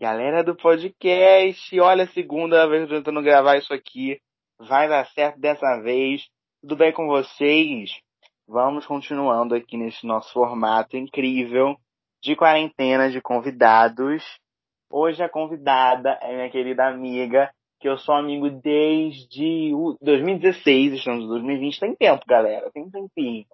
Galera do podcast, olha a segunda vez tentando gravar isso aqui. Vai dar certo dessa vez. Tudo bem com vocês? Vamos continuando aqui nesse nosso formato incrível de quarentena de convidados. Hoje a convidada é minha querida amiga, que eu sou amigo desde 2016, estamos em 2020, tem tempo, galera, tem um tempinho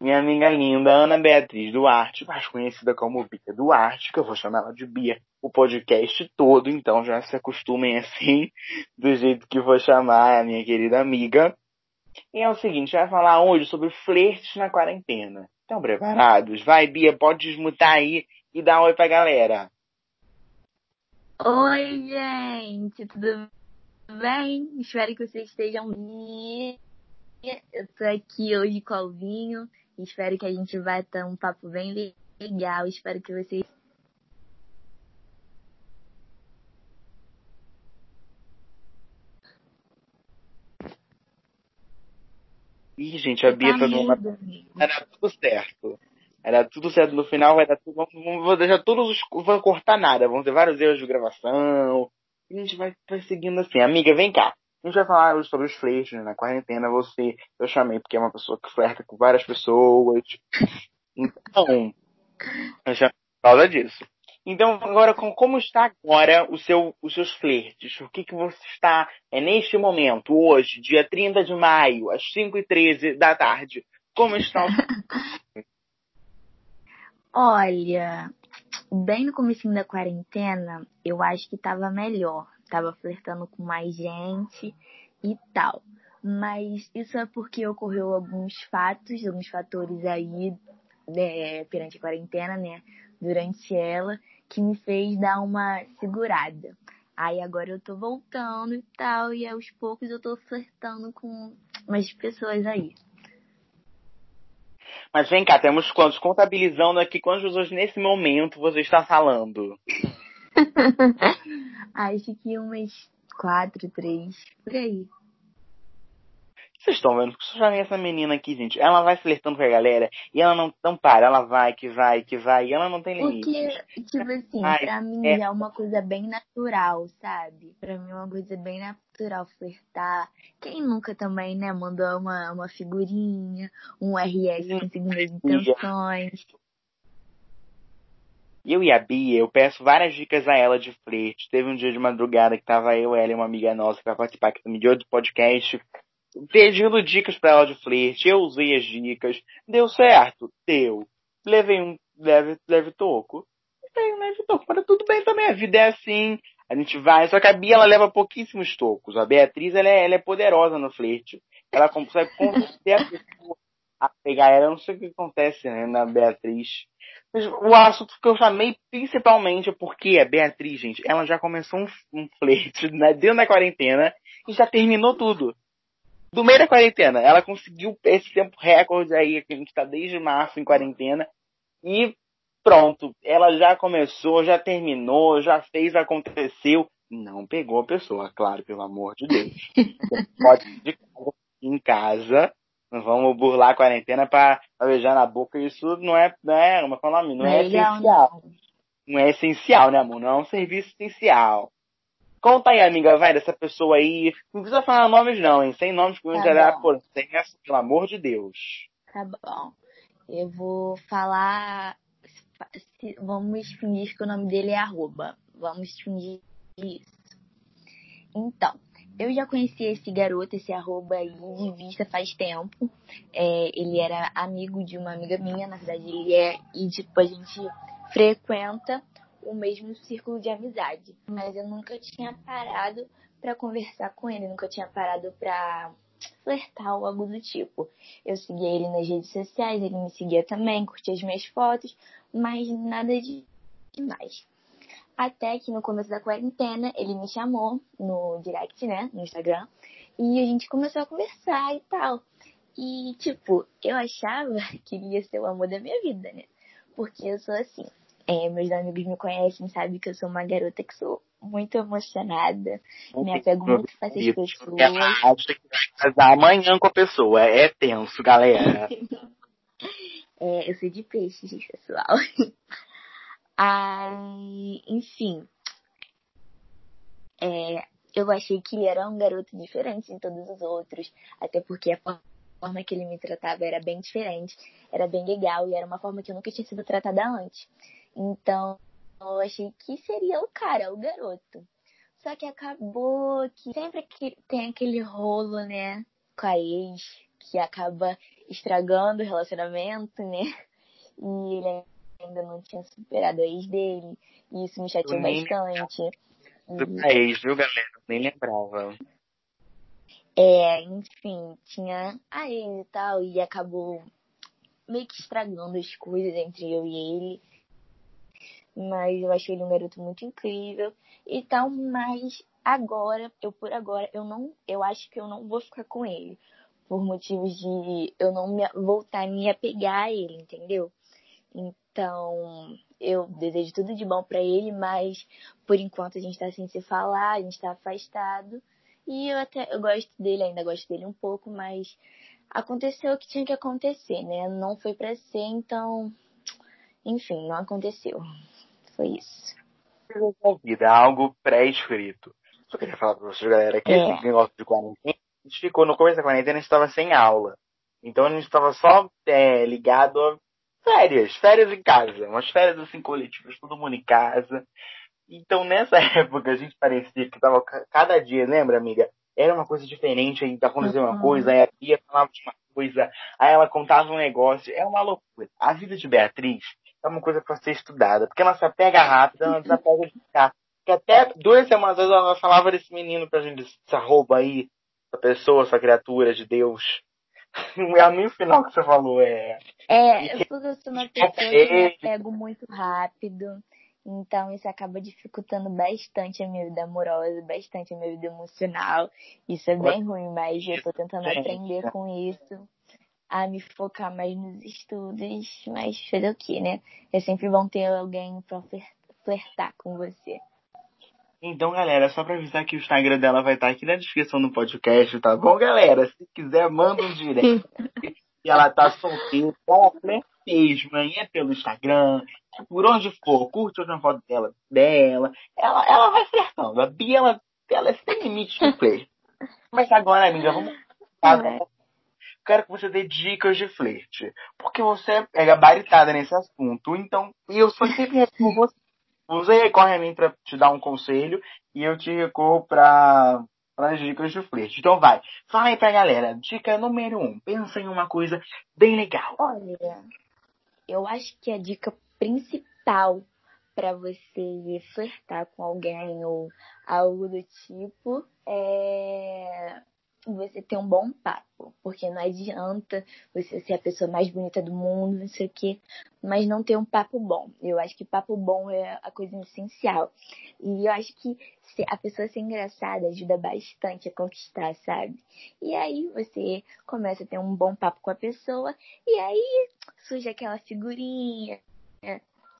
minha amiga linda Ana Beatriz Duarte, mais conhecida como Bia Duarte, que eu vou chamar ela de Bia o podcast todo, então já se acostumem assim, do jeito que vou chamar a minha querida amiga. E é o seguinte, vai falar hoje sobre flertes na quarentena. Estão preparados? Vai, Bia, pode desmutar aí e dar um oi pra galera. Oi, gente, tudo bem? Espero que vocês estejam bem. Eu tô aqui hoje com o Alvinho Espero que a gente ter um papo bem legal. Espero que vocês. Ih, gente, a Bia tá numa. Era tudo certo. Era tudo certo no final, vai dar tudo. Vamos, vou deixar todos os. Vou cortar nada. Vão ter vários erros de gravação. E a gente vai, vai seguindo assim. Amiga, vem cá. A gente vai falar sobre os flertes, né? Na quarentena, você, eu chamei porque é uma pessoa que flerta com várias pessoas. Então, eu chamei por causa disso. Então, agora, como está agora o seu, os seus flertes? O que, que você está, é neste momento, hoje, dia 30 de maio, às 5h13 da tarde, como está o Olha, bem no começo da quarentena, eu acho que estava melhor tava flertando com mais gente e tal. Mas isso é porque ocorreu alguns fatos, alguns fatores aí né, perante a quarentena, né? Durante ela, que me fez dar uma segurada. Aí agora eu tô voltando e tal, e aos poucos eu tô flertando com umas pessoas aí. Mas vem cá, temos quantos? Contabilizando aqui quantas pessoas nesse momento você está falando? Acho que umas quatro, três, por aí. Vocês estão vendo que já essa menina aqui, gente. Ela vai flertando com a galera e ela não, não para. Ela vai, que vai, que vai. E ela não tem limite. Porque, tipo assim, Ai, pra mim é... é uma coisa bem natural, sabe? Pra mim é uma coisa bem natural flertar. Quem nunca também, né, mandou uma, uma figurinha, um RS com segundas intenções. Eu e a Bia, eu peço várias dicas a ela de flerte. Teve um dia de madrugada que tava eu, ela e uma amiga nossa que vai participar aqui também de outro podcast, pedindo dicas para ela de flerte. Eu usei as dicas. Deu certo? Deu. Levei um leve, leve toco. Levei um leve toco. Mas tudo bem também, a vida é assim. A gente vai. Só que a Bia, ela leva pouquíssimos tocos. A Beatriz, ela é, ela é poderosa no flerte. Ela consegue convencer a pessoa a pegar ela. Eu não sei o que acontece, né, na Beatriz o assunto que eu chamei principalmente é porque a Beatriz, gente, ela já começou um, um flerte né, dentro da quarentena e já terminou tudo. Do meio da quarentena, ela conseguiu esse tempo recorde aí, que a gente tá desde março em quarentena, e pronto, ela já começou, já terminou, já fez, aconteceu. Não pegou a pessoa, claro, pelo amor de Deus. Pode ir em casa, vamos burlar a quarentena pra, pra beijar na boca. Isso não é, não é, como é o nome? Não, é, é essencial. Não. não é essencial, né, amor? Não é um serviço essencial. Conta aí, amiga, vai, dessa pessoa aí. Não precisa falar nomes, não, hein? Sem nomes, que tá gerar por essa, pelo amor de Deus. Tá bom. Eu vou falar. Vamos fingir que o nome dele é arroba. Vamos fingir isso. Então, eu já conheci esse garoto, esse arroba aí de vista faz tempo. É, ele era amigo de uma amiga minha, na verdade ele é, e tipo, a gente frequenta o mesmo círculo de amizade. Mas eu nunca tinha parado para conversar com ele, nunca tinha parado pra flertar ou algo do tipo. Eu seguia ele nas redes sociais, ele me seguia também, curtia as minhas fotos, mas nada de demais. Até que no começo da quarentena ele me chamou no direct, né, no Instagram, e a gente começou a conversar e tal. E, tipo, eu achava que ele ia ser o amor da minha vida, né? Porque eu sou assim. É, meus amigos me conhecem, sabem que eu sou uma garota que sou muito emocionada. Me apego muito fácil às pessoas. Acho que vai casar amanhã com a pessoa. É tenso, galera. é, eu sou de peixes, pessoal. Aí, enfim, é, eu achei que ele era um garoto diferente de todos os outros, até porque a forma que ele me tratava era bem diferente, era bem legal e era uma forma que eu nunca tinha sido tratada antes. Então, eu achei que seria o cara, o garoto. Só que acabou que sempre que tem aquele rolo, né, com a ex, que acaba estragando o relacionamento, né? E ele ainda não tinha superado a ex dele. E isso me chateou bastante. Do ex, viu, galera? Nem lembrava. É, enfim, tinha a ex e tal, e acabou meio que estragando as coisas entre eu e ele. Mas eu achei ele um garoto muito incrível e tal, mas agora, eu por agora, eu não, eu acho que eu não vou ficar com ele. Por motivos de eu não me, voltar a me apegar a ele, entendeu? Então, eu desejo tudo de bom para ele, mas por enquanto a gente tá sem se falar, a gente tá afastado. E eu até eu gosto dele, ainda gosto dele um pouco, mas aconteceu o que tinha que acontecer, né? Não foi para ser, então, enfim, não aconteceu. Foi isso. Vida, algo pré-escrito. Só queria falar pra vocês, galera, que é. esse negócio de quarentena, a gente ficou no começo da quarentena, a gente estava sem aula. Então a gente estava só é, ligado a férias, férias em casa, umas férias assim coletivas, todo mundo em casa. Então nessa época a gente parecia que tava cada dia, lembra, amiga? Era uma coisa diferente, aí acontecia uhum. uma coisa, aí a Bia falava de uma coisa, aí ela contava um negócio, é uma loucura. A vida de Beatriz é uma coisa para ser estudada, porque ela se apega rápido, ela desapega de ficar. Porque até duas semanas ela falava desse menino pra gente, essa rouba aí, essa pessoa, essa criatura de Deus. É a mim o final que você falou é. É, porque eu sou uma pessoa que me apego muito rápido. Então isso acaba dificultando bastante a minha vida amorosa, bastante a minha vida emocional. Isso é bem ruim, mas eu tô tentando aprender com isso, a me focar mais nos estudos, mas fazer o que, né? É sempre bom ter alguém pra flertar com você. Então, galera, só pra avisar que o Instagram dela vai estar aqui na descrição do podcast, tá bom, galera? Se quiser, manda um direct. e ela tá solteira, ela é mesmo, aí é pelo Instagram, por onde for, curte outra foto dela, dela. Ela, ela vai flertando. A Bia, ela, ela é sem limite de play. Mas agora, amiga, vamos. É. Quero que você dê dicas de flerte. Porque você é gabaritada nesse assunto. Então, eu sou sempre respondo você você recorre a mim para te dar um conselho e eu te recorro para as dicas de flerte. Então vai, fala aí pra galera. Dica número um, pensa em uma coisa bem legal. Olha, eu acho que a dica principal para você flertar com alguém ou algo do tipo é você ter um bom papo, porque não adianta você ser a pessoa mais bonita do mundo, não sei o quê, mas não ter um papo bom. Eu acho que papo bom é a coisa essencial. E eu acho que a pessoa ser engraçada ajuda bastante a conquistar, sabe? E aí você começa a ter um bom papo com a pessoa, e aí surge aquela figurinha,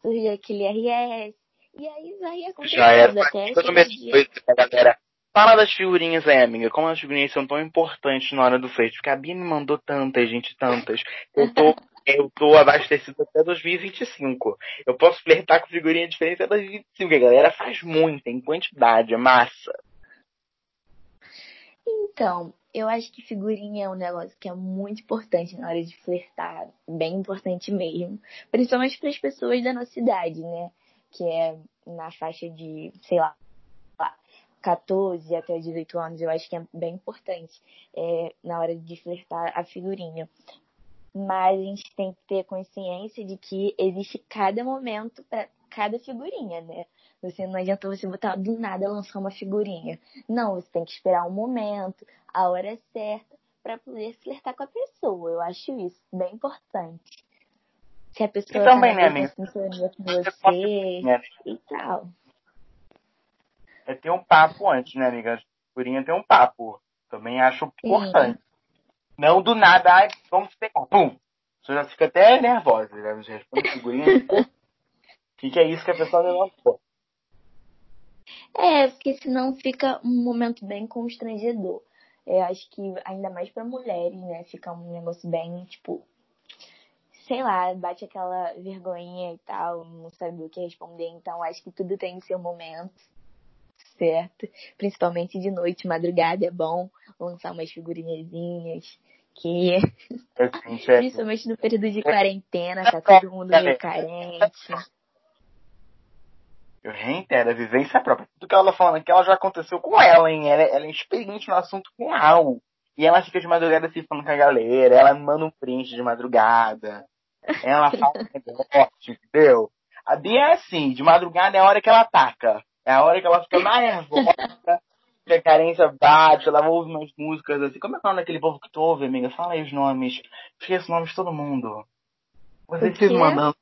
surge aquele RS, e aí vai acontecendo Já até esse galera Fala das figurinhas aí, amiga. Como as figurinhas são tão importantes na hora do flerte? Porque a Bia me mandou tantas, gente, tantas. Eu tô, eu tô abastecido até 2025. Eu posso flertar com figurinha diferente até 2025. A galera faz muita, em quantidade, é massa. Então, eu acho que figurinha é um negócio que é muito importante na hora de flertar. Bem importante mesmo. Principalmente para as pessoas da nossa idade, né? Que é na faixa de, sei lá, 14 até 18 anos, eu acho que é bem importante é, na hora de flertar a figurinha. Mas a gente tem que ter consciência de que existe cada momento para cada figurinha, né? Você não adianta você botar do nada lançar uma figurinha. Não, você tem que esperar um momento, a hora certa, para poder flertar com a pessoa. Eu acho isso bem importante. Se a pessoa e também, tá né, amiga? com você e tal é ter um papo antes, né, amiga? A figurinha tem um papo. Também acho importante. Não do nada, ai, vamos pegar. Pum! Você já fica até nervosa, né? Você responde figurinha. O que, que é isso que a pessoa não pô? É, porque senão fica um momento bem constrangedor. Eu acho que ainda mais para mulheres, né? Fica um negócio bem, tipo, sei lá, bate aquela vergonhinha e tal, não sabe o que responder. Então acho que tudo tem seu momento. Certo. Principalmente de noite, madrugada é bom lançar umas figurinhazinhas que. Principalmente no período de quarentena, tá todo mundo meio carente. Eu reitero, a vivência própria. Tudo que ela tá falando aqui, ela já aconteceu com ela, hein? Ela, ela é experiente no assunto real. E ela fica de madrugada se falando com a galera, ela manda um print de madrugada. Ela fala um negócio, entendeu? A Bia é assim, de madrugada é a hora que ela ataca. É a hora que ela fica mais nervosa, que a carência bate, ela ouve umas músicas assim. Como é que é o nome daquele povo que tu ouve, amiga? Fala aí os nomes. Esqueço os nomes de todo mundo. Você precisa mandando.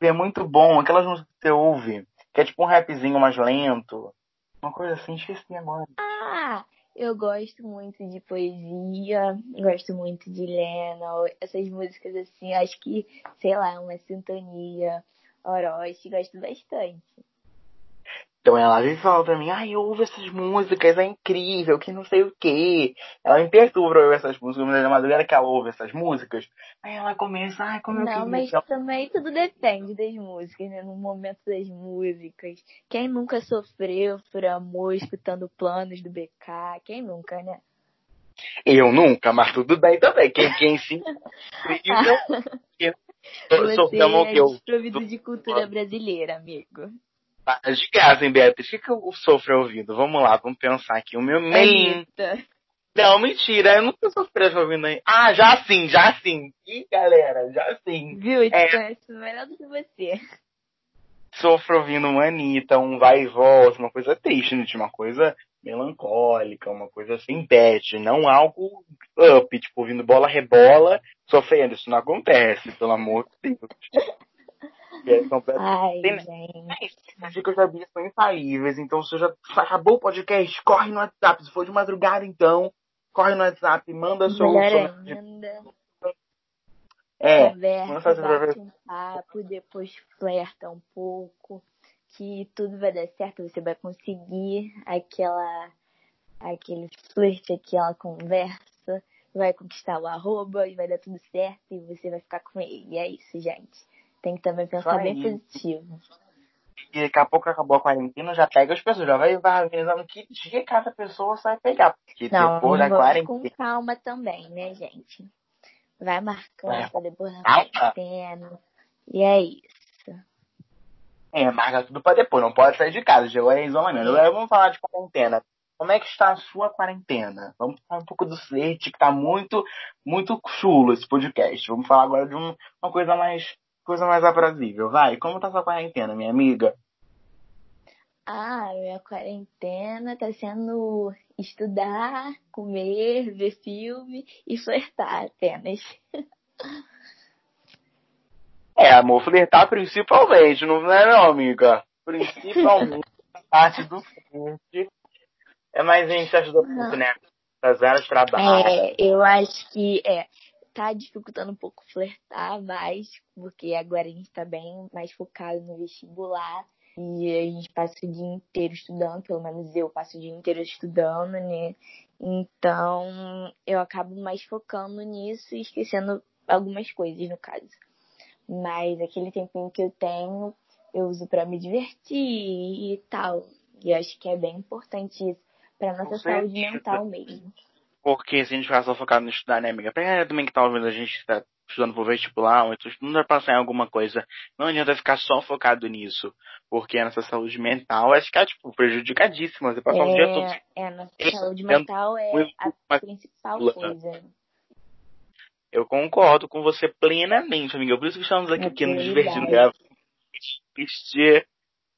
É muito bom, aquelas músicas que você ouve, que é tipo um rapzinho mais lento. Uma coisa assim, esqueci agora. Ah, eu gosto muito de poesia, gosto muito de Lennon, essas músicas assim, acho que, sei lá, uma sintonia Orochi, gosto bastante. Então ela vive falando pra mim, ai, ouve essas músicas, é incrível, que não sei o que. Ela me perturba pra ouvir essas músicas, mas é madrugada que ela ouve essas músicas. Aí ela começa, ai, como não, eu Não, mas também tudo depende das músicas, né? No momento das músicas. Quem nunca sofreu por amor escutando planos do BK? Quem nunca, né? Eu nunca, mas tudo bem também. Quem, quem sim. Você é desprovido de cultura brasileira, amigo. De casa, hein, Beatriz? O que, que eu sofro ouvindo? Vamos lá, vamos pensar aqui. O meu melim. Não, mentira, eu nunca sofri ouvindo aí. Ah, já sim, já sim. Ih, galera, já sim. Viu? Eu é. conheço melhor do que você. Sofro ouvindo uma Anitta, um vai e volta, uma coisa triste, né? Uma coisa melancólica, uma coisa assim, bad, não algo up, tipo, ouvindo bola rebola, sofrendo. Isso não acontece, pelo amor de Deus. É. Ai, gente. As dicas da Bia são infalíveis, então se já acabou o podcast, corre no WhatsApp. Se for de madrugada, então, corre no WhatsApp, manda seu. Melhor ainda. É, conversa, bate um papo, depois flerta um pouco que tudo vai dar certo, você vai conseguir aquela aquele flirt, aquela conversa, vai conquistar o arroba e vai dar tudo certo e você vai ficar com ele. E é isso, gente. Tem que também pensar bem positivo. E daqui a pouco acabou a quarentena, já pega as pessoas, já vai organizando que dia cada pessoa vai pegar. Porque Não, depois da quarentena. com calma também, né, gente? Vai marcando é. depois da quarentena. E é isso. É, marca tudo pra depois, não pode sair de casa, chegou a isolamento. Agora vamos falar de quarentena. Como é que está a sua quarentena? Vamos falar um pouco do Slate, que tá muito, muito chulo esse podcast. Vamos falar agora de um, uma coisa mais, coisa mais aprazível. Vai, como tá a sua quarentena, minha amiga? Ah, minha quarentena tá sendo estudar, comer, ver filme e flertar apenas. É, amor, flertar principalmente, não é não, amiga? Principalmente a parte do flerte. É mais gente ajuda muito, né? Das áreas de trabalho. É, eu acho que é, tá dificultando um pouco flertar mais, porque agora a gente tá bem mais focado no vestibular. E a gente passa o dia inteiro estudando, pelo menos eu passo o dia inteiro estudando, né? Então eu acabo mais focando nisso e esquecendo algumas coisas, no caso. Mas aquele tempinho que eu tenho, eu uso para me divertir e tal. E acho que é bem importante isso para nossa saúde mental mesmo. Porque se a gente ficar só focado no estudar, né, amiga? Pra também que tá ouvindo a gente tá estudando pro vestibular, ou então estudando pra passar em alguma coisa, não adianta ficar só focado nisso. Porque a nossa saúde mental vai ficar, tipo, prejudicadíssima. Você passa é, o dia todo. É, a nossa saúde mental é a principal coisa. Eu concordo com você plenamente, amiga. Por isso que estamos aqui, aqui nos divertindo.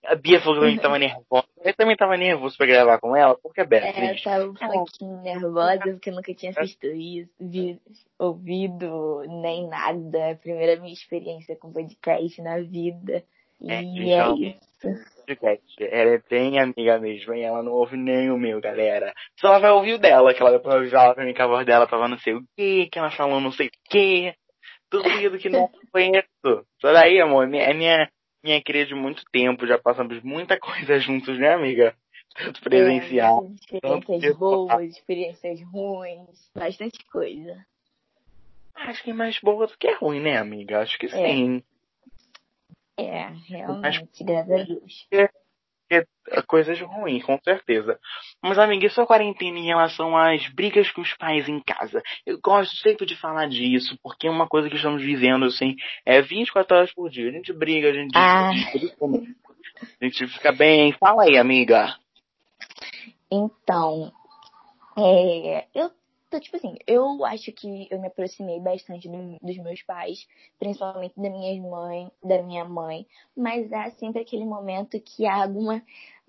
A Bia falou que também tava nervosa. Eu também tava nervoso pra gravar com ela, porque é Beatriz. É, eu tava um pouquinho nervosa, porque eu nunca tinha assistido isso, vi, ouvido nem nada. É a primeira minha experiência com podcast na vida. E é, então, é isso podcast. Ela é bem amiga mesmo, e ela não ouve nem o meu, galera. Só ela vai ouvir o dela, que ela depois falar pra mim que a voz dela tava não sei o que, que ela falou não sei o que. Duvido que não conheço. Só daí, amor, é minha, minha querida de muito tempo, já passamos muita coisa juntos, né, amiga? Tanto presencial. É, experiências boas, experiências ruins, bastante coisa. Acho que é mais boa do que ruim, né, amiga? Acho que é. sim. É, realmente, graças a Deus. Porque, coisas ruins, com certeza. Mas, amiga, e sua quarentena em relação às brigas com os pais em casa? Eu gosto sempre de falar disso, porque é uma coisa que estamos vivendo, assim, é 24 horas por dia. A gente briga, a gente Ah. discute, a gente fica bem. Fala aí, amiga. Então, é, eu tô, tipo assim, eu acho que eu me aproximei bastante do- dos meus pais, principalmente da minha mãe, da minha mãe, mas há sempre aquele momento que há alguma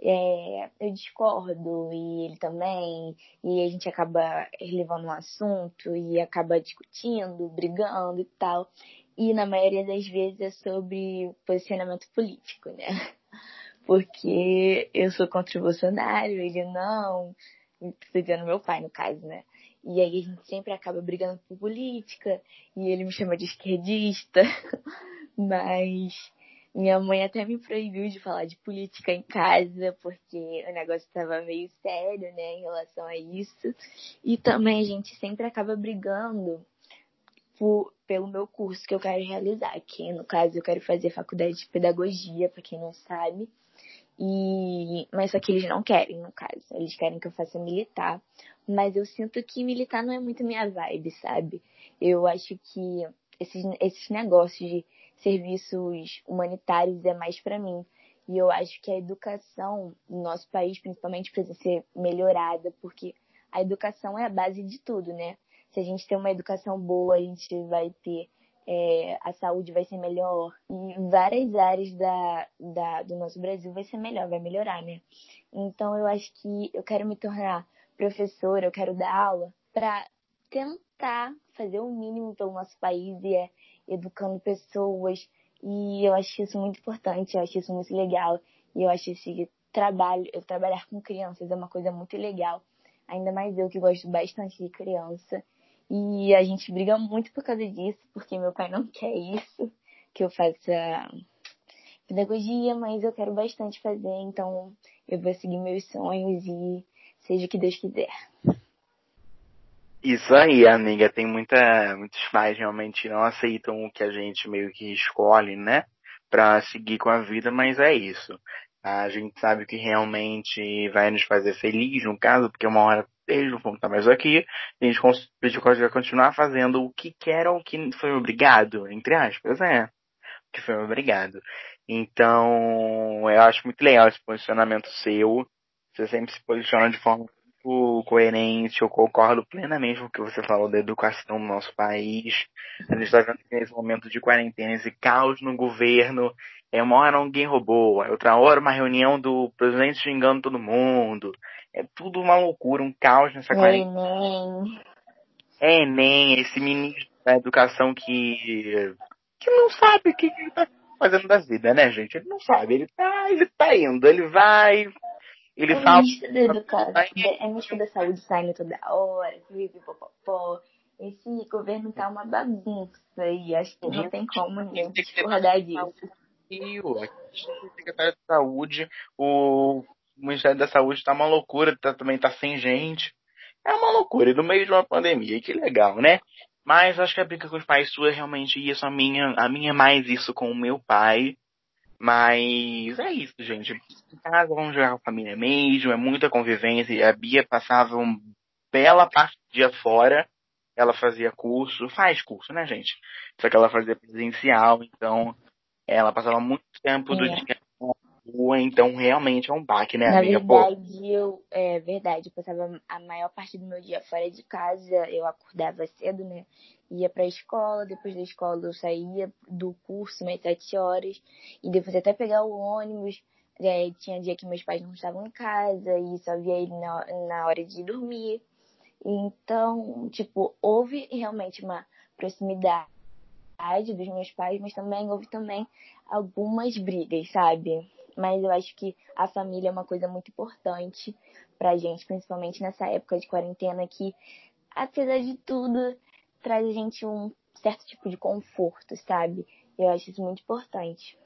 é, eu discordo e ele também, e a gente acaba levando um assunto e acaba discutindo, brigando e tal. E na maioria das vezes é sobre posicionamento político, né? Porque eu sou contra o Bolsonaro, ele não, Tô dizendo meu pai, no caso, né? E aí a gente sempre acaba brigando por política, e ele me chama de esquerdista, mas minha mãe até me proibiu de falar de política em casa, porque o negócio estava meio sério, né, em relação a isso. E também a gente sempre acaba brigando por, pelo meu curso que eu quero realizar, que no caso eu quero fazer faculdade de pedagogia, para quem não sabe. E mas só que eles não querem, no caso. Eles querem que eu faça militar, mas eu sinto que militar não é muito minha vibe, sabe? Eu acho que esses, esses negócios de serviços humanitários é mais para mim. E eu acho que a educação no nosso país, principalmente, precisa ser melhorada, porque a educação é a base de tudo, né? Se a gente tem uma educação boa, a gente vai ter é, a saúde vai ser melhor. E várias áreas da, da, do nosso Brasil vai ser melhor, vai melhorar, né? Então eu acho que eu quero me tornar professora, eu quero dar aula para tentar fazer o mínimo pelo nosso país e é educando pessoas. E eu acho isso muito importante, eu acho isso muito legal. E eu acho esse trabalho, eu trabalhar com crianças é uma coisa muito legal, ainda mais eu que gosto bastante de criança e a gente briga muito por causa disso, porque meu pai não quer isso, que eu faça pedagogia, mas eu quero bastante fazer, então eu vou seguir meus sonhos e seja o que Deus quiser. Isso aí, amiga. Tem muita, muitos pais realmente não aceitam o que a gente meio que escolhe, né? Pra seguir com a vida, mas é isso. A gente sabe que realmente vai nos fazer feliz, no caso, porque uma hora eles não vão estar mais aqui, a gente, a gente vai continuar fazendo o que quer ou o que foi obrigado, entre aspas, é. O que foi obrigado. Então, eu acho muito legal esse posicionamento seu. Você sempre se posiciona de forma muito coerente. Eu concordo plenamente com o que você falou da educação no nosso país. A gente está vendo que nesse momento de quarentena, esse caos no governo. É uma hora alguém roubou, é outra hora uma reunião do presidente xingando todo mundo. É tudo uma loucura, um caos nessa É quarentena. Enem. É Enem, esse ministro da educação que, que não sabe o que ele tá fazendo da vida, né, gente? Ele não sabe, ele tá, ele tá indo, ele vai, ele É fala. ministro da educação, é ministro da saúde saindo toda hora, pipipopopó. Esse governo tá uma bagunça e acho que não tem como ninguém Tem que ter discordar disso. Aqui o secretário de saúde, o Ministério da Saúde tá uma loucura, tá, também tá sem gente. É uma loucura, e no meio de uma pandemia, que legal, né? Mas acho que a briga com os pais sua é realmente isso, a minha, a minha é mais isso com o meu pai. Mas é isso, gente. Em casa vamos jogar com a família mesmo, é muita convivência. A Bia passava uma bela parte do dia fora. Ela fazia curso, faz curso, né, gente? Só que ela fazia presencial, então ela passava muito tempo do É. dia na rua, então realmente é um baque, né, Na amiga? Pô, verdade, eu, é verdade, eu passava a maior parte do meu dia fora de casa, eu acordava cedo, né? Ia pra escola, depois da escola eu saía do curso mais sete horas, e depois até pegar o ônibus. É, tinha dia que meus pais não estavam em casa e só via ele na, na hora de dormir. Então, tipo, houve realmente uma proximidade dos meus pais, mas também houve também algumas brigas, sabe? Mas eu acho que a família é uma coisa muito importante pra gente, principalmente nessa época de quarentena que, apesar de tudo, traz a gente um certo tipo de conforto, sabe? Eu acho isso muito importante.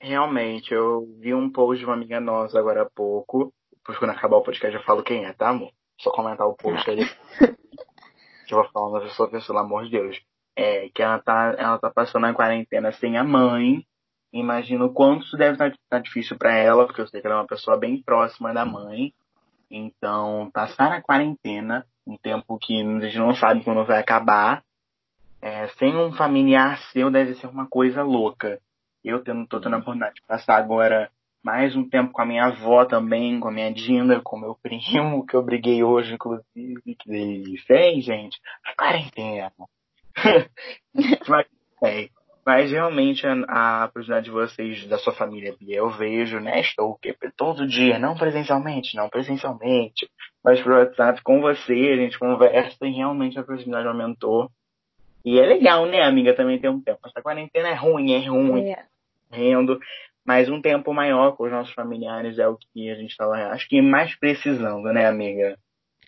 realmente, eu vi um post de uma amiga nossa agora há pouco. Depois quando acabar o podcast eu falo quem é, tá, amor? Só comentar o post aí. que eu vou falar uma pessoa, pelo amor de Deus. É, que ela tá, ela tá passando a quarentena sem a mãe. Imagino quanto isso deve estar, estar difícil para ela, porque eu sei que ela é uma pessoa bem próxima da mãe. Então, passar a quarentena, um tempo que a gente não sabe quando vai acabar, é, sem um familiar seu deve ser uma coisa louca. Eu tendo, tô tendo a oportunidade de passar agora mais um tempo com a minha avó também, com a minha Dinda, com meu primo, que eu briguei hoje, inclusive, que ele fez, gente. A quarentena. Mas, é, mas realmente a, a oportunidade de vocês, da sua família, eu vejo, né? Estou todo dia, não presencialmente, não presencialmente, mas por WhatsApp com você, a gente conversa e realmente a proximidade aumentou. E é legal, né, amiga, também ter um tempo. Essa quarentena é ruim, é ruim. É. Rendo, mas um tempo maior com os nossos familiares é o que a gente estava, acho que mais precisando, né, amiga?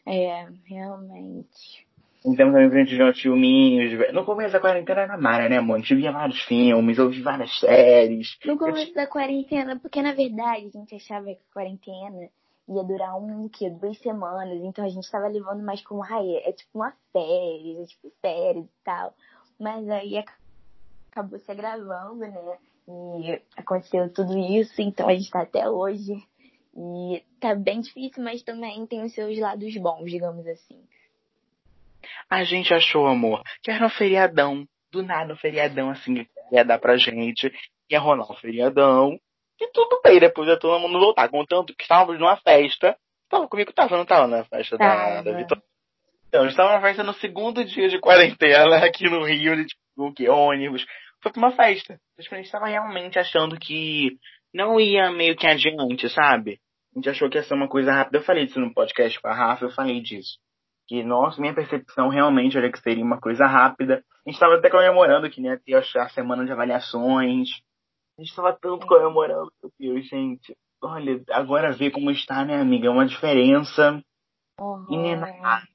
É, realmente. Então também pra gente ver uns filminhos. No começo da quarentena era Mara, né, amor? A gente via vários filmes, ouvia várias séries. No começo da quarentena, porque na verdade a gente achava que a quarentena ia durar um, que, duas semanas. Então a gente tava levando mais como, ai, é tipo uma férias, é tipo férias e tal. Mas aí acabou se agravando, né? E aconteceu tudo isso, então a gente tá até hoje. E tá bem difícil, mas também tem os seus lados bons, digamos assim. A gente achou, amor, que era um feriadão. Do nada, um feriadão assim que ia dar pra gente. Ia rolar um feriadão. E tudo bem, depois ia todo mundo voltar. Contanto que estávamos numa festa. Tava comigo, tava, não tava na festa da, da Vitória. Então, a gente tava na festa no segundo dia de quarentena aqui no Rio, de tipo, o que? Ônibus. Foi pra uma festa. A gente tava realmente achando que não ia meio que adiante, sabe? A gente achou que ia ser uma coisa rápida. Eu falei disso no podcast com a Rafa, eu falei disso que, nossa, minha percepção realmente era que seria uma coisa rápida. A gente estava até comemorando que né, ter a semana de avaliações. A gente estava tanto comemorando, meu Deus, gente. Olha, agora ver como está, né, amiga? É uma diferença uhum. inenável.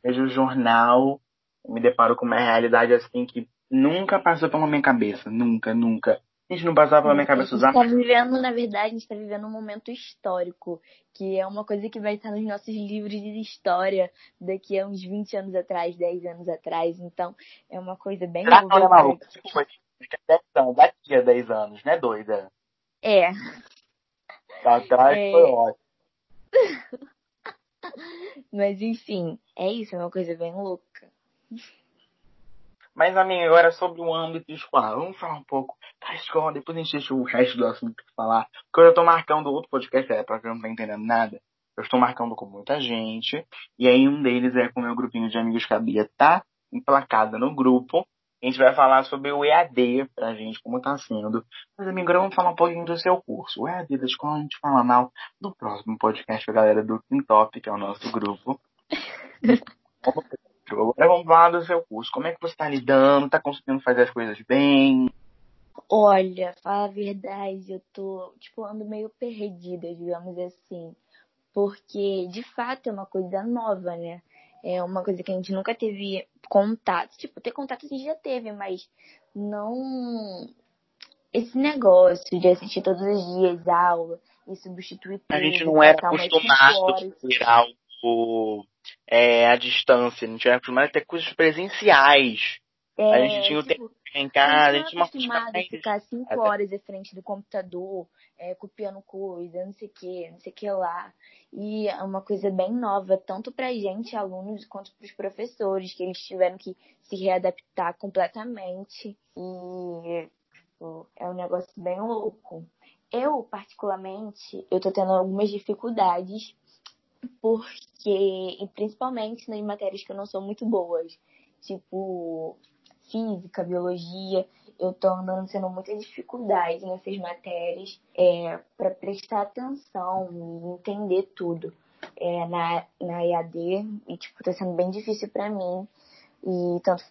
Vejo o jornal, me deparo com uma realidade assim que nunca passou pela minha cabeça. Nunca, nunca. A gente não passava pela minha cabeça usar. A gente está vivendo, na verdade, a gente está vivendo um momento histórico, que é uma coisa que vai estar nos nossos livros de história daqui a uns 20 anos atrás, 10 anos atrás. Então, é uma coisa bem ah, não, não, daqui a 10 anos, né, doida? É. Atrás é... foi ótimo. Mas enfim, é isso, é uma coisa bem louca. Mas, amiga, agora sobre o âmbito escolar. Vamos falar um pouco da escola, depois a gente deixa o resto do assunto pra falar. Porque eu já tô marcando outro podcast, é, pra quem não tá entendendo nada. Eu estou marcando com muita gente. E aí um deles é com o meu grupinho de amigos que a Bia tá emplacada no grupo. A gente vai falar sobre o EAD pra gente, como tá sendo. Mas, amigo, agora vamos falar um pouquinho do seu curso. O EAD da escola a gente fala mal do próximo podcast a galera do Top, que é o nosso grupo. Agora vamos falar do seu curso. Como é que você está lidando? Está conseguindo fazer as coisas bem? Olha, fala a verdade, eu tô, tipo, ando meio perdida, digamos assim. Porque, de fato, é uma coisa nova, né? É uma coisa que a gente nunca teve contato. Tipo, ter contato a gente já teve, mas não esse negócio de assistir todos os dias aula e substituir tudo. A gente não era acostumado a ter algo é, à distância, a gente era acostumado a ter coisas presenciais. É, a gente tinha o tipo, tempo em casa, a gente não acostumado a ficar cinco horas à frente do computador, é, copiando coisa, não sei o que, não sei o que lá. E é uma coisa bem nova, tanto pra gente, alunos, quanto pros professores, que eles tiveram que se readaptar completamente. E tipo, é um negócio bem louco. Eu, particularmente, eu tô tendo algumas dificuldades porque, e principalmente nas matérias que eu não sou muito boas, tipo física, biologia, eu tô andando tendo muita dificuldade nessas matérias é, para prestar atenção e entender tudo é, na, na EAD e tipo tá sendo bem difícil para mim. E tanto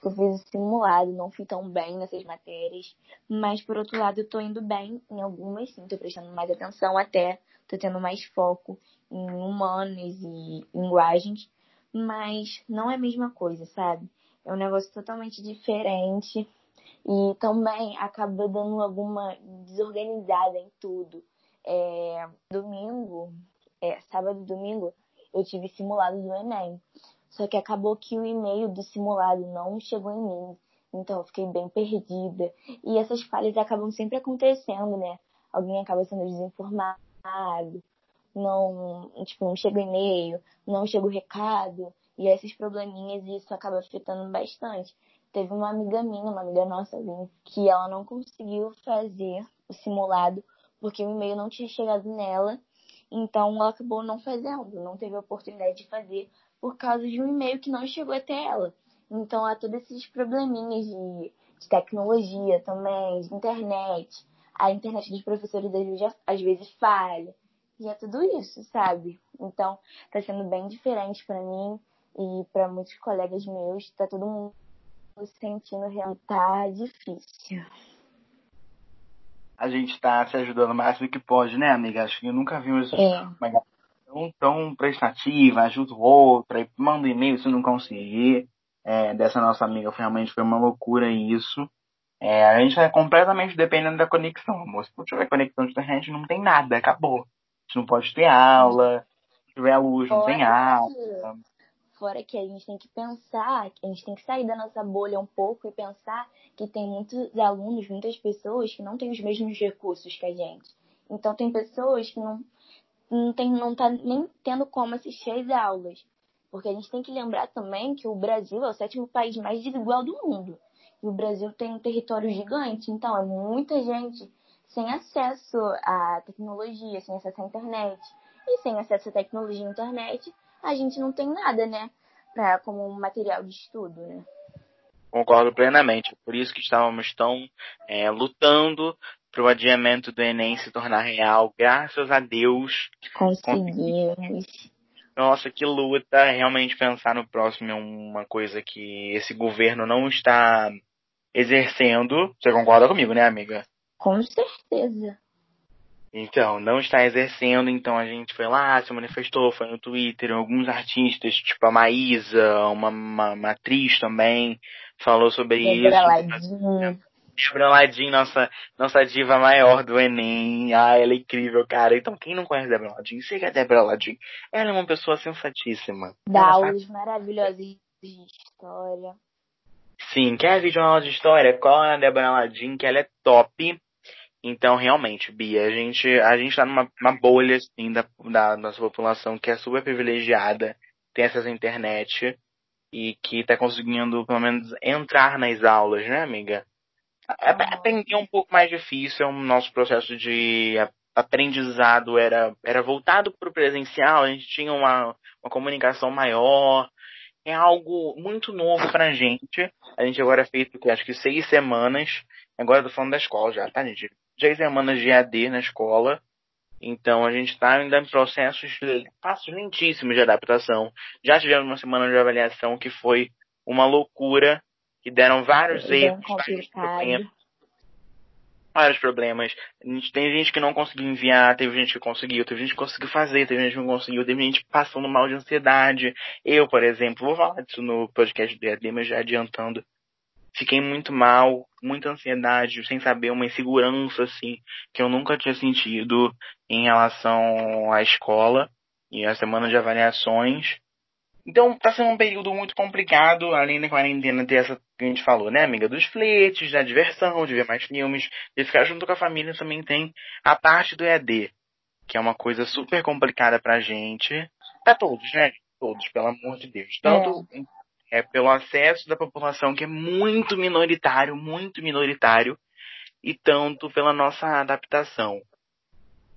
que eu fiz simulado, não fui tão bem nessas matérias, mas por outro lado eu tô indo bem em algumas, sim, tô prestando mais atenção até, tô tendo mais foco em humanas e linguagens, mas não é a mesma coisa, sabe? É um negócio totalmente diferente e também acaba dando alguma desorganizada em tudo. É, domingo, é, sábado e domingo, eu tive simulado do Enem. Só que acabou que o e-mail do simulado não chegou em mim. Então eu fiquei bem perdida. E essas falhas acabam sempre acontecendo, né? Alguém acaba sendo desinformado, não, tipo, não chega e-mail, não chega o recado, e esses probleminhas e isso acaba afetando bastante. Teve uma amiga minha, uma amiga nossa, que ela não conseguiu fazer o simulado porque o e-mail não tinha chegado nela, então ela acabou não fazendo, não teve a oportunidade de fazer por causa de um e-mail que não chegou até ela. Então há todos esses probleminhas de, de tecnologia também, de internet. A internet dos professores às vezes falha. E é tudo isso, sabe? Então tá sendo bem diferente para mim e para muitos colegas meus. Tá todo mundo sentindo realmente tá difícil. A gente tá se ajudando o máximo que pode, né, amiga? Acho que eu nunca vi é. uma tão, tão prestativa, ajuda o outro, manda um e-mail se não conseguir. É, dessa nossa amiga realmente foi uma loucura isso. É, a gente é completamente dependendo da conexão, amor. Se não tiver conexão de internet, não tem nada, acabou. Gente não pode ter aula, tiver luz, não tem aula. Fora que a gente tem que pensar, a gente tem que sair da nossa bolha um pouco e pensar que tem muitos alunos, muitas pessoas que não têm os mesmos recursos que a gente. Então tem pessoas que não não tem não tá nem tendo como assistir às aulas. Porque a gente tem que lembrar também que o Brasil é o sétimo país mais desigual do mundo. E o Brasil tem um território gigante, então é muita gente sem acesso à tecnologia, sem acesso à internet. E sem acesso à tecnologia e internet, a gente não tem nada, né? Pra, como material de estudo, né? Concordo plenamente. Por isso que estávamos tão é, lutando para o adiamento do Enem se tornar real. Graças a Deus. Conseguimos. Nossa, que luta. Realmente pensar no próximo é uma coisa que esse governo não está exercendo. Você concorda comigo, né, amiga? Com certeza. Então, não está exercendo, então a gente foi lá, se manifestou, foi no Twitter, alguns artistas, tipo a Maísa, uma, uma, uma atriz também, falou sobre Debra isso. Débora Ladin, nossa, nossa diva maior do Enem. Ah, ela é incrível, cara. Então, quem não conhece Débora Ladin, siga a Débora Ladin. Ela é uma pessoa sensatíssima. Dá aulas maravilhosas de história. Sim, quer vídeo aula de história? Cola na Débora Ladin, que ela é top. Então, realmente, Bia, a gente, a gente tá numa bolha, assim, da, da nossa população que é super privilegiada, tem acesso à internet e que tá conseguindo, pelo menos, entrar nas aulas, né, amiga? Aprender é um pouco mais difícil, o nosso processo de aprendizado era, era voltado para o presencial, a gente tinha uma, uma comunicação maior, é algo muito novo pra gente. A gente agora é feito, acho que seis semanas, agora eu tô falando da escola já, tá, gente? Seis semanas de AD na escola, então a gente está ainda em processos passos lentíssimos de adaptação. Já tivemos uma semana de avaliação que foi uma loucura, que deram vários Bem erros, vários problemas. Vários problemas. Tem gente que não conseguiu enviar, teve gente que conseguiu, teve gente que conseguiu fazer, teve gente que não conseguiu, teve gente passando mal de ansiedade. Eu, por exemplo, vou falar disso no podcast do EAD, mas já adiantando. Fiquei muito mal, muita ansiedade, sem saber, uma insegurança, assim, que eu nunca tinha sentido em relação à escola e à semana de avaliações. Então tá sendo um período muito complicado, além da quarentena ter essa que a gente falou, né, amiga? Dos fletes, da diversão, de ver mais filmes, de ficar junto com a família também tem a parte do EAD, que é uma coisa super complicada pra gente. Pra todos, né? Todos, pelo amor de Deus. Tanto é. É pelo acesso da população, que é muito minoritário, muito minoritário, e tanto pela nossa adaptação.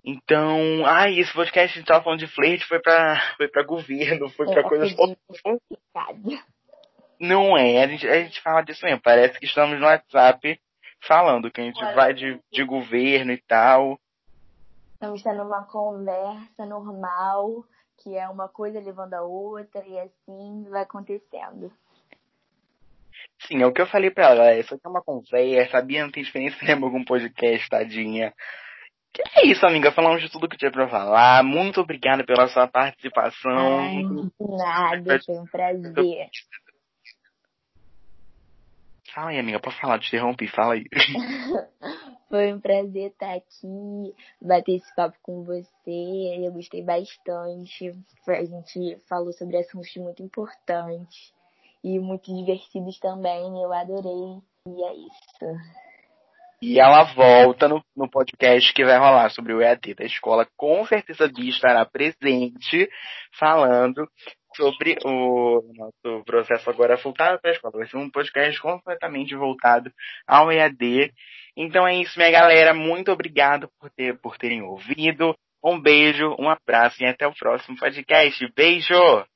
Então, ai, esse podcast a gente tava falando de flerte, foi pra, foi pra governo, foi pra é, coisas Não é, a gente, a gente fala disso mesmo, parece que estamos no WhatsApp falando que a gente Olha, vai de, de governo e tal. Estamos tendo uma conversa normal, que é uma coisa levando a outra, e assim vai acontecendo. Sim, é o que eu falei pra ela, isso aqui é uma conversa, a Bia não tem experiência nenhuma com podcast, tadinha. Que é isso, amiga. Falamos de tudo que tinha pra falar. Muito obrigada pela sua participação. Ai, nada, foi um prazer. Fala aí, amiga. Pode falar, te interrompi. Fala aí. foi um prazer estar aqui, bater esse papo com você. Eu gostei bastante. A gente falou sobre assuntos muito importantes. e muito divertidos também. Eu adorei. E é isso. E ela volta no, no podcast que vai rolar sobre o EAD da escola. Com certeza Bia estará presente falando sobre o nosso processo agora voltado para a escola. Vai ser um podcast completamente voltado ao EAD. Então é isso, minha galera. Muito obrigado por, ter, por terem ouvido. Um beijo, um abraço e até o próximo podcast. Beijo!